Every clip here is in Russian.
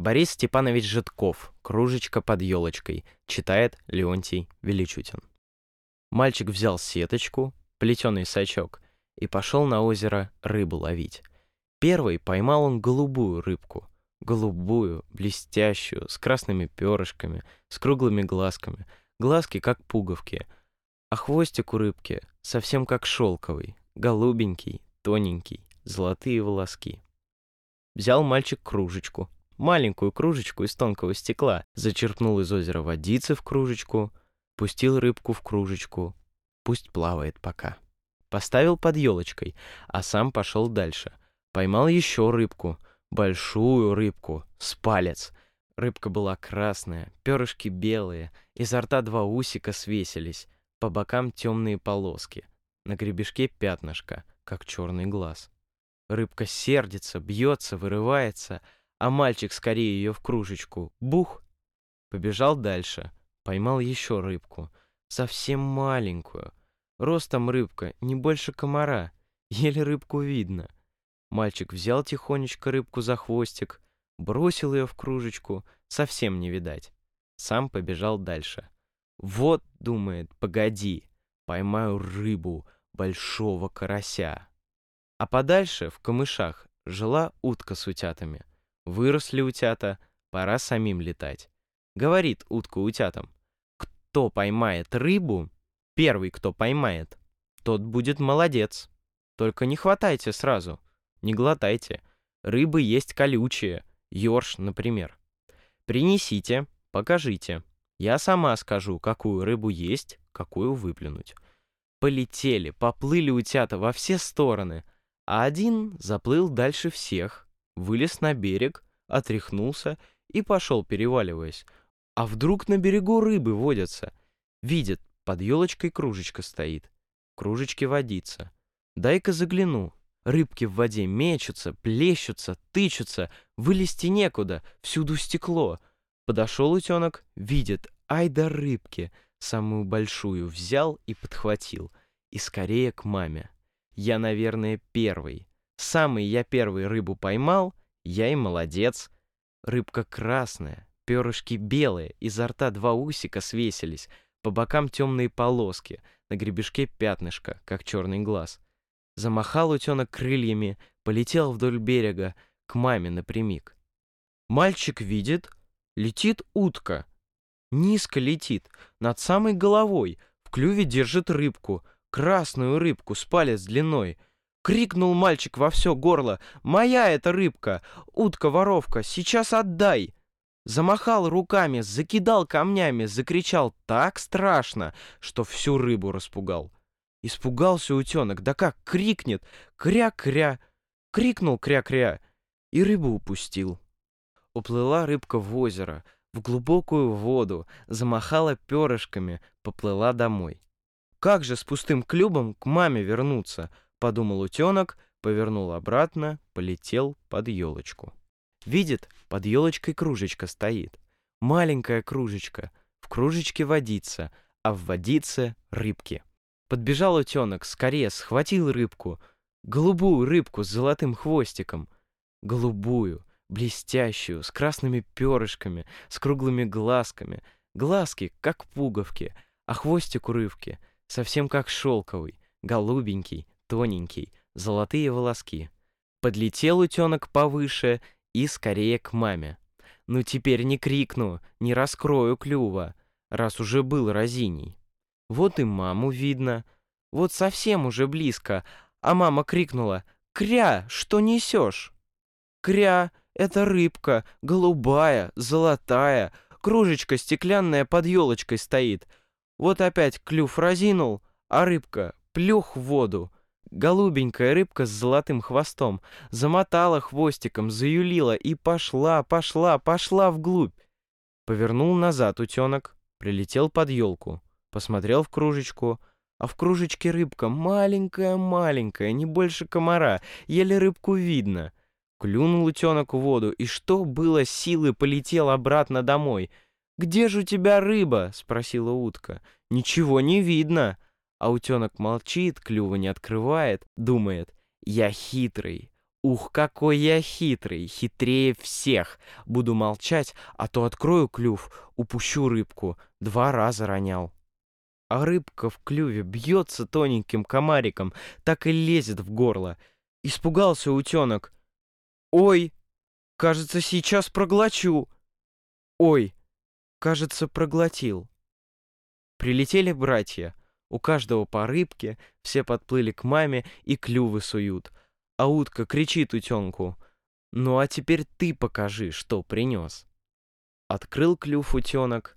Борис Степанович Житков. Кружечка под елочкой. Читает Леонтий Величутин. Мальчик взял сеточку, плетеный сачок, и пошел на озеро рыбу ловить. Первый поймал он голубую рыбку. Голубую, блестящую, с красными перышками, с круглыми глазками. Глазки как пуговки. А хвостик у рыбки совсем как шелковый, голубенький, тоненький, золотые волоски. Взял мальчик кружечку, маленькую кружечку из тонкого стекла, зачерпнул из озера водицы в кружечку, пустил рыбку в кружечку, пусть плавает пока. Поставил под елочкой, а сам пошел дальше. Поймал еще рыбку, большую рыбку, с палец. Рыбка была красная, перышки белые, изо рта два усика свесились, по бокам темные полоски, на гребешке пятнышко, как черный глаз. Рыбка сердится, бьется, вырывается — а мальчик скорее ее в кружечку. Бух! Побежал дальше. Поймал еще рыбку. Совсем маленькую. Ростом рыбка не больше комара. Еле рыбку видно. Мальчик взял тихонечко рыбку за хвостик, бросил ее в кружечку, совсем не видать. Сам побежал дальше. Вот, думает, погоди, поймаю рыбу, большого карася. А подальше, в камышах, жила утка с утятами. Выросли утята, пора самим летать. Говорит утка утятам. Кто поймает рыбу, первый, кто поймает, тот будет молодец. Только не хватайте сразу, не глотайте. Рыбы есть колючие, ёрш, например. Принесите, покажите. Я сама скажу, какую рыбу есть, какую выплюнуть. Полетели, поплыли утята во все стороны, а один заплыл дальше всех, вылез на берег, отряхнулся и пошел, переваливаясь. А вдруг на берегу рыбы водятся? Видит, под елочкой кружечка стоит. В кружечке водится. Дай-ка загляну. Рыбки в воде мечутся, плещутся, тычутся, вылезти некуда, всюду стекло. Подошел утенок, видит, ай да рыбки, самую большую взял и подхватил. И скорее к маме. Я, наверное, первый. Самый я первый рыбу поймал, я и молодец. Рыбка красная, перышки белые, изо рта два усика свесились, по бокам темные полоски, на гребешке пятнышко, как черный глаз. Замахал утенок крыльями, полетел вдоль берега, к маме напрямик. Мальчик видит, летит утка. Низко летит, над самой головой, в клюве держит рыбку, красную рыбку с палец длиной — Крикнул мальчик во все горло. «Моя эта рыбка! Утка-воровка! Сейчас отдай!» Замахал руками, закидал камнями, закричал так страшно, что всю рыбу распугал. Испугался утенок, да как крикнет «Кря-кря!» Крикнул «Кря-кря!» и рыбу упустил. Уплыла рыбка в озеро, в глубокую воду, замахала перышками, поплыла домой. Как же с пустым клюбом к маме вернуться? Подумал утенок, повернул обратно, полетел под елочку. Видит, под елочкой кружечка стоит. Маленькая кружечка, в кружечке водица, а в водице рыбки. Подбежал утенок, скорее схватил рыбку, голубую рыбку с золотым хвостиком. Голубую, блестящую, с красными перышками, с круглыми глазками. Глазки, как пуговки, а хвостик у рыбки совсем как шелковый, голубенький, тоненький, золотые волоски. Подлетел утенок повыше и скорее к маме. Ну теперь не крикну, не раскрою клюва, раз уже был разиний. Вот и маму видно, вот совсем уже близко, а мама крикнула «Кря, что несешь?» «Кря, это рыбка, голубая, золотая, кружечка стеклянная под елочкой стоит. Вот опять клюв разинул, а рыбка плюх в воду. Голубенькая рыбка с золотым хвостом замотала хвостиком, заюлила и пошла, пошла, пошла вглубь. Повернул назад утенок, прилетел под елку, посмотрел в кружечку, а в кружечке рыбка маленькая-маленькая, не больше комара, еле рыбку видно. Клюнул утенок в воду, и что было силы, полетел обратно домой. «Где же у тебя рыба?» — спросила утка. «Ничего не видно». А утенок молчит, клюва не открывает, думает, я хитрый, Ух, какой я хитрый, хитрее всех. Буду молчать, а то открою клюв, упущу рыбку. Два раза ронял. А рыбка в клюве бьется тоненьким комариком, так и лезет в горло. Испугался утенок. Ой, кажется, сейчас проглочу. Ой, кажется, проглотил. Прилетели братья. У каждого по рыбке, все подплыли к маме и клювы суют — а утка кричит утенку. «Ну а теперь ты покажи, что принес». Открыл клюв утенок,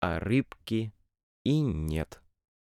а рыбки и нет.